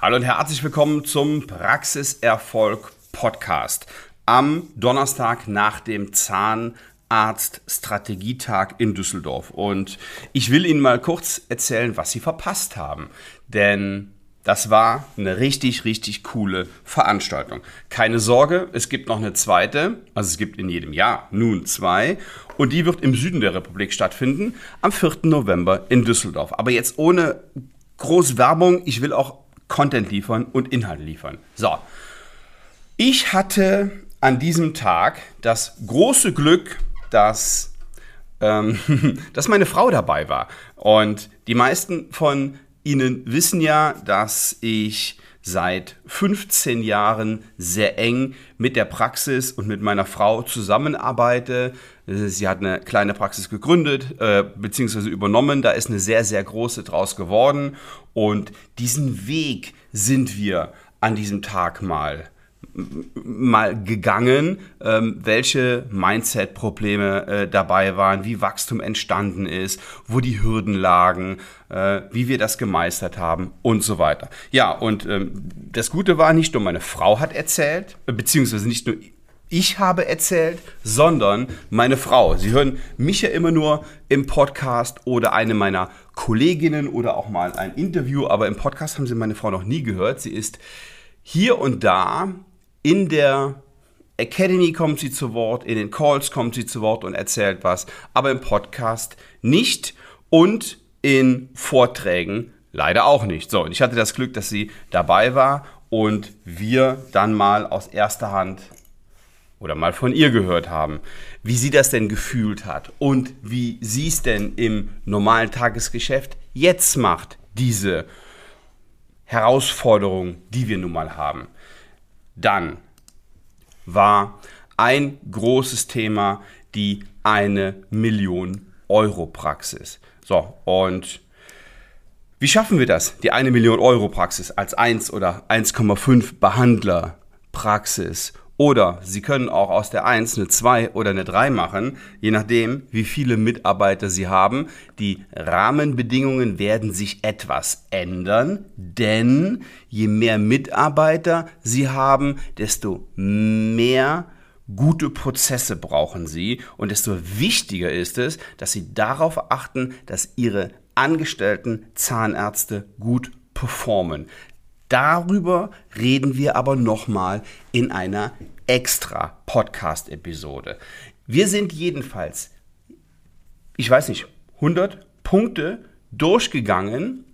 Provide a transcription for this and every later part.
Hallo und herzlich willkommen zum Praxiserfolg Podcast. Am Donnerstag nach dem Zahnarzt-Strategietag in Düsseldorf. Und ich will Ihnen mal kurz erzählen, was Sie verpasst haben. Denn das war eine richtig, richtig coole Veranstaltung. Keine Sorge, es gibt noch eine zweite. Also es gibt in jedem Jahr nun zwei. Und die wird im Süden der Republik stattfinden, am 4. November in Düsseldorf. Aber jetzt ohne groß Werbung. Ich will auch Content liefern und Inhalt liefern. So. Ich hatte an diesem Tag das große Glück, dass, ähm, dass meine Frau dabei war. Und die meisten von Ihnen wissen ja, dass ich seit 15 Jahren sehr eng mit der Praxis und mit meiner Frau zusammenarbeite. Sie hat eine kleine Praxis gegründet äh, bzw. übernommen. Da ist eine sehr, sehr große draus geworden. Und diesen Weg sind wir an diesem Tag mal mal gegangen, ähm, welche Mindset-Probleme äh, dabei waren, wie Wachstum entstanden ist, wo die Hürden lagen, äh, wie wir das gemeistert haben und so weiter. Ja, und ähm, das Gute war, nicht nur meine Frau hat erzählt, äh, beziehungsweise nicht nur ich habe erzählt, sondern meine Frau. Sie hören mich ja immer nur im Podcast oder eine meiner Kolleginnen oder auch mal ein Interview, aber im Podcast haben Sie meine Frau noch nie gehört. Sie ist hier und da in der Academy kommt sie zu Wort, in den Calls kommt sie zu Wort und erzählt was, aber im Podcast nicht und in Vorträgen leider auch nicht. So, und ich hatte das Glück, dass sie dabei war und wir dann mal aus erster Hand oder mal von ihr gehört haben, wie sie das denn gefühlt hat und wie sie es denn im normalen Tagesgeschäft jetzt macht, diese Herausforderung, die wir nun mal haben dann war ein großes Thema die eine Million Euro Praxis. So, und wie schaffen wir das? Die eine Million Euro Praxis als 1 oder 1,5 Behandler Praxis oder Sie können auch aus der 1 eine 2 oder eine 3 machen, je nachdem, wie viele Mitarbeiter Sie haben. Die Rahmenbedingungen werden sich etwas ändern, denn je mehr Mitarbeiter Sie haben, desto mehr gute Prozesse brauchen Sie und desto wichtiger ist es, dass Sie darauf achten, dass Ihre angestellten Zahnärzte gut performen. Darüber reden wir aber nochmal in einer extra Podcast-Episode. Wir sind jedenfalls, ich weiß nicht, 100 Punkte durchgegangen,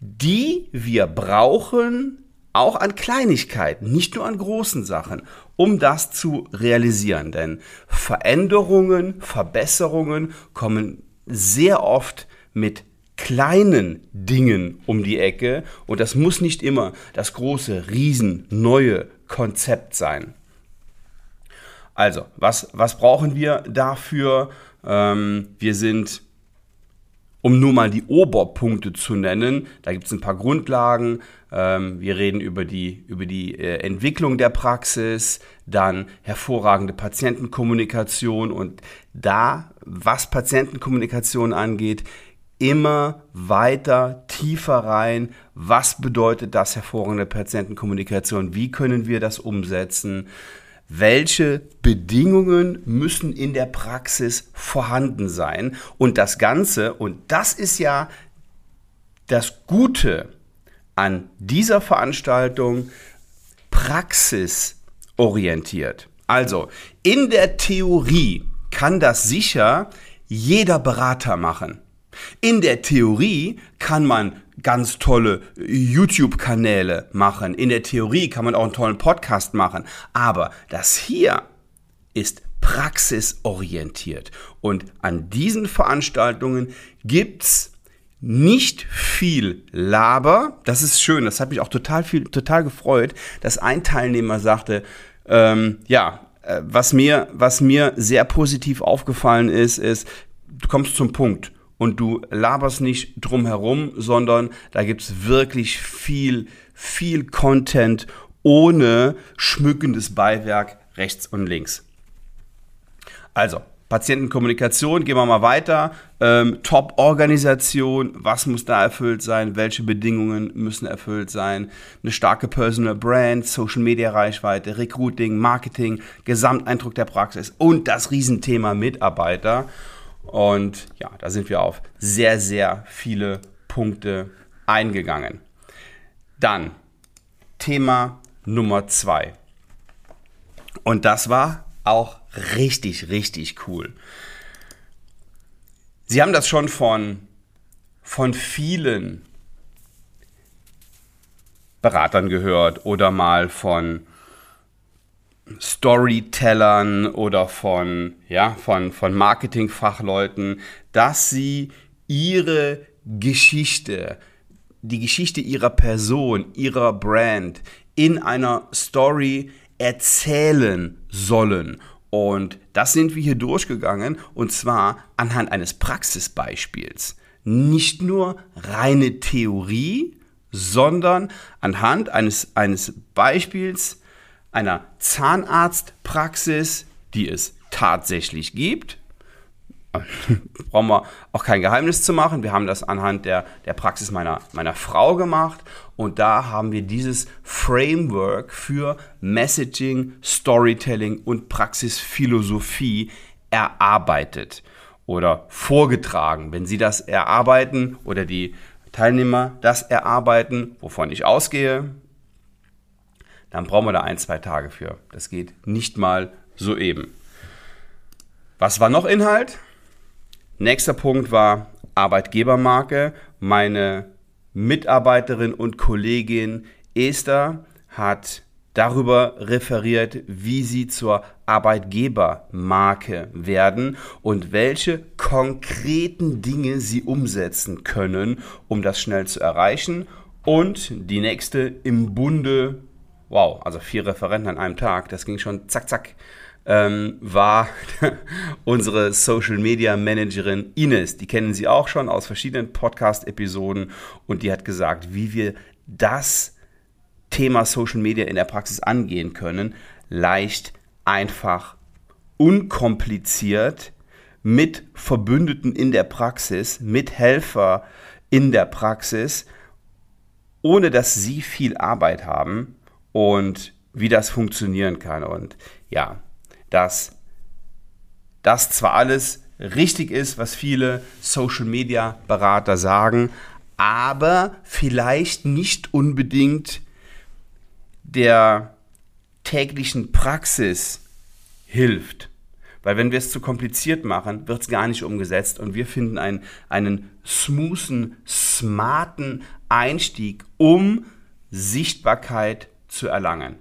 die wir brauchen, auch an Kleinigkeiten, nicht nur an großen Sachen, um das zu realisieren. Denn Veränderungen, Verbesserungen kommen sehr oft mit kleinen Dingen um die Ecke und das muss nicht immer das große, riesen, neue Konzept sein. Also, was, was brauchen wir dafür? Ähm, wir sind, um nur mal die Oberpunkte zu nennen, da gibt es ein paar Grundlagen. Ähm, wir reden über die, über die äh, Entwicklung der Praxis, dann hervorragende Patientenkommunikation und da, was Patientenkommunikation angeht, immer weiter tiefer rein. Was bedeutet das hervorragende Patientenkommunikation? Wie können wir das umsetzen? Welche Bedingungen müssen in der Praxis vorhanden sein? Und das Ganze, und das ist ja das Gute an dieser Veranstaltung, praxisorientiert. Also in der Theorie kann das sicher jeder Berater machen. In der Theorie kann man ganz tolle YouTube-Kanäle machen. In der Theorie kann man auch einen tollen Podcast machen. Aber das hier ist praxisorientiert. Und an diesen Veranstaltungen gibt's nicht viel Laber. Das ist schön. Das hat mich auch total viel, total gefreut, dass ein Teilnehmer sagte, ähm, ja, äh, was mir, was mir sehr positiv aufgefallen ist, ist, du kommst zum Punkt und du laberst nicht drum herum, sondern da gibt es wirklich viel, viel Content ohne schmückendes Beiwerk rechts und links. Also, Patientenkommunikation, gehen wir mal weiter. Ähm, Top-Organisation, was muss da erfüllt sein? Welche Bedingungen müssen erfüllt sein? Eine starke Personal Brand, Social-Media-Reichweite, Recruiting, Marketing, Gesamteindruck der Praxis und das Riesenthema Mitarbeiter. Und ja, da sind wir auf sehr, sehr viele Punkte eingegangen. Dann Thema Nummer zwei. Und das war auch richtig, richtig cool. Sie haben das schon von, von vielen Beratern gehört oder mal von Storytellern oder von, ja, von, von Marketingfachleuten, dass sie ihre Geschichte, die Geschichte ihrer Person, ihrer Brand in einer Story erzählen sollen. Und das sind wir hier durchgegangen und zwar anhand eines Praxisbeispiels. Nicht nur reine Theorie, sondern anhand eines, eines Beispiels einer Zahnarztpraxis, die es tatsächlich gibt. Brauchen wir auch kein Geheimnis zu machen. Wir haben das anhand der, der Praxis meiner, meiner Frau gemacht und da haben wir dieses Framework für Messaging, Storytelling und Praxisphilosophie erarbeitet oder vorgetragen. Wenn Sie das erarbeiten oder die Teilnehmer das erarbeiten, wovon ich ausgehe, dann brauchen wir da ein, zwei Tage für. Das geht nicht mal so eben. Was war noch Inhalt? Nächster Punkt war Arbeitgebermarke. Meine Mitarbeiterin und Kollegin Esther hat darüber referiert, wie sie zur Arbeitgebermarke werden und welche konkreten Dinge sie umsetzen können, um das schnell zu erreichen. Und die nächste im Bunde wow, also vier Referenten an einem Tag, das ging schon zack, zack, ähm, war unsere Social Media Managerin Ines. Die kennen Sie auch schon aus verschiedenen Podcast-Episoden und die hat gesagt, wie wir das Thema Social Media in der Praxis angehen können. Leicht, einfach, unkompliziert, mit Verbündeten in der Praxis, mit Helfer in der Praxis, ohne dass Sie viel Arbeit haben und wie das funktionieren kann. Und ja, dass das zwar alles richtig ist, was viele Social-Media-Berater sagen, aber vielleicht nicht unbedingt der täglichen Praxis hilft. Weil wenn wir es zu kompliziert machen, wird es gar nicht umgesetzt und wir finden einen, einen smoothen, smarten Einstieg, um Sichtbarkeit zu erlangen.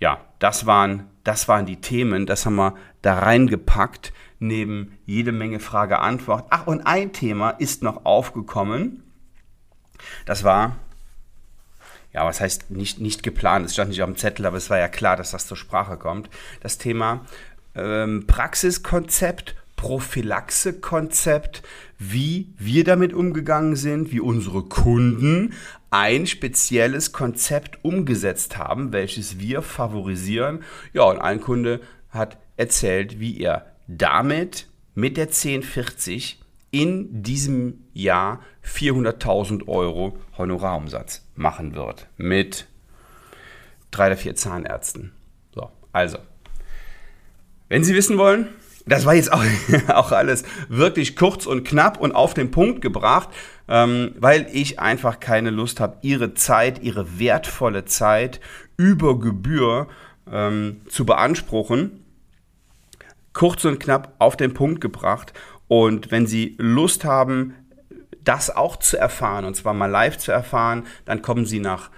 Ja, das waren, das waren die Themen, das haben wir da reingepackt, neben jede Menge Frage-Antwort. Ach, und ein Thema ist noch aufgekommen. Das war, ja, was heißt nicht, nicht geplant, es stand nicht auf dem Zettel, aber es war ja klar, dass das zur Sprache kommt. Das Thema ähm, Praxiskonzept Prophylaxe-Konzept, wie wir damit umgegangen sind, wie unsere Kunden ein spezielles Konzept umgesetzt haben, welches wir favorisieren. Ja, und ein Kunde hat erzählt, wie er damit mit der 1040 in diesem Jahr 400.000 Euro Honorarumsatz machen wird. Mit drei oder vier Zahnärzten. So, also, wenn Sie wissen wollen, das war jetzt auch, auch alles wirklich kurz und knapp und auf den Punkt gebracht, ähm, weil ich einfach keine Lust habe, ihre Zeit, ihre wertvolle Zeit über Gebühr ähm, zu beanspruchen. Kurz und knapp auf den Punkt gebracht. Und wenn Sie Lust haben, das auch zu erfahren, und zwar mal live zu erfahren, dann kommen Sie nach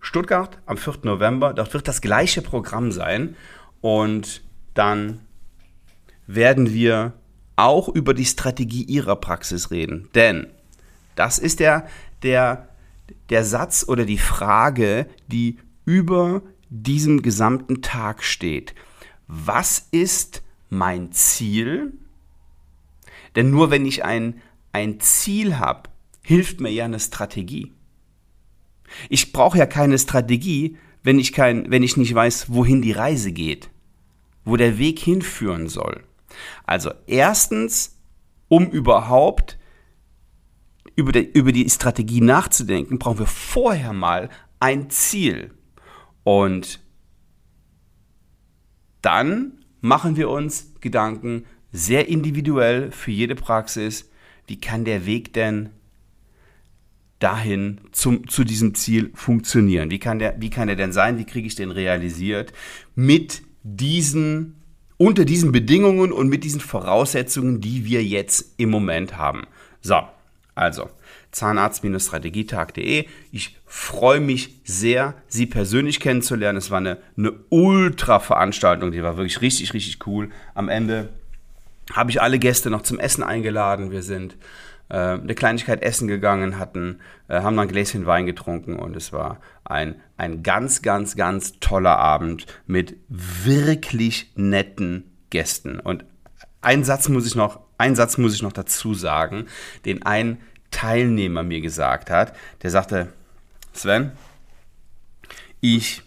Stuttgart am 4. November. Dort wird das gleiche Programm sein. Und dann werden wir auch über die Strategie Ihrer Praxis reden. Denn das ist der, der, der Satz oder die Frage, die über diesem gesamten Tag steht. Was ist mein Ziel? Denn nur wenn ich ein, ein Ziel habe, hilft mir ja eine Strategie. Ich brauche ja keine Strategie, wenn ich, kein, wenn ich nicht weiß, wohin die Reise geht, wo der Weg hinführen soll. Also erstens, um überhaupt über die, über die Strategie nachzudenken, brauchen wir vorher mal ein Ziel. Und dann machen wir uns Gedanken sehr individuell für jede Praxis, wie kann der Weg denn dahin zum, zu diesem Ziel funktionieren? Wie kann, der, wie kann der denn sein? Wie kriege ich den realisiert? Mit diesen, unter diesen Bedingungen und mit diesen Voraussetzungen, die wir jetzt im Moment haben. So, also zahnarzt-strategietag.de. Ich freue mich sehr, Sie persönlich kennenzulernen. Es war eine, eine Ultra-Veranstaltung, die war wirklich richtig, richtig cool. Am Ende habe ich alle Gäste noch zum Essen eingeladen. Wir sind äh, eine Kleinigkeit essen gegangen, hatten, äh, haben dann ein Gläschen Wein getrunken und es war ein, ein ganz, ganz, ganz toller Abend mit wirklich netten Gästen. Und einen Satz muss ich noch, einen Satz muss ich noch dazu sagen, den ein Teilnehmer mir gesagt hat. Der sagte, Sven, ich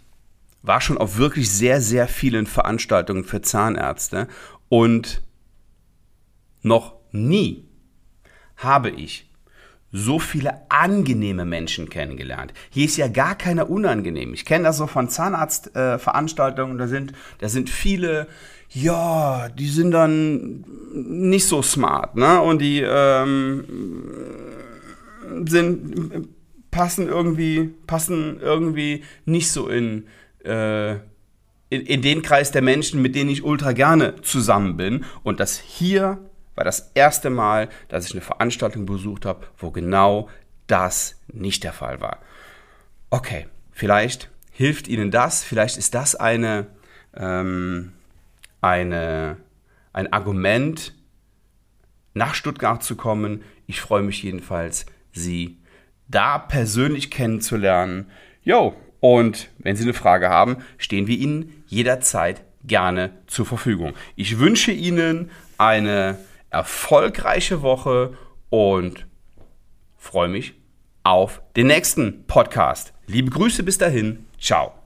war schon auf wirklich sehr, sehr vielen Veranstaltungen für Zahnärzte und noch nie habe ich so viele angenehme Menschen kennengelernt. Hier ist ja gar keiner unangenehm. Ich kenne das so von Zahnarztveranstaltungen, äh, da sind, da sind viele, ja, die sind dann nicht so smart, ne? Und die ähm, sind passen irgendwie, passen irgendwie nicht so in, äh, in, in den Kreis der Menschen, mit denen ich ultra gerne zusammen bin. Und das hier war das erste Mal, dass ich eine Veranstaltung besucht habe, wo genau das nicht der Fall war. Okay, vielleicht hilft Ihnen das, vielleicht ist das eine, ähm, eine, ein Argument, nach Stuttgart zu kommen. Ich freue mich jedenfalls, Sie da persönlich kennenzulernen. Jo, und wenn Sie eine Frage haben, stehen wir Ihnen jederzeit gerne zur Verfügung. Ich wünsche Ihnen eine erfolgreiche Woche und freue mich auf den nächsten Podcast. Liebe Grüße bis dahin. Ciao.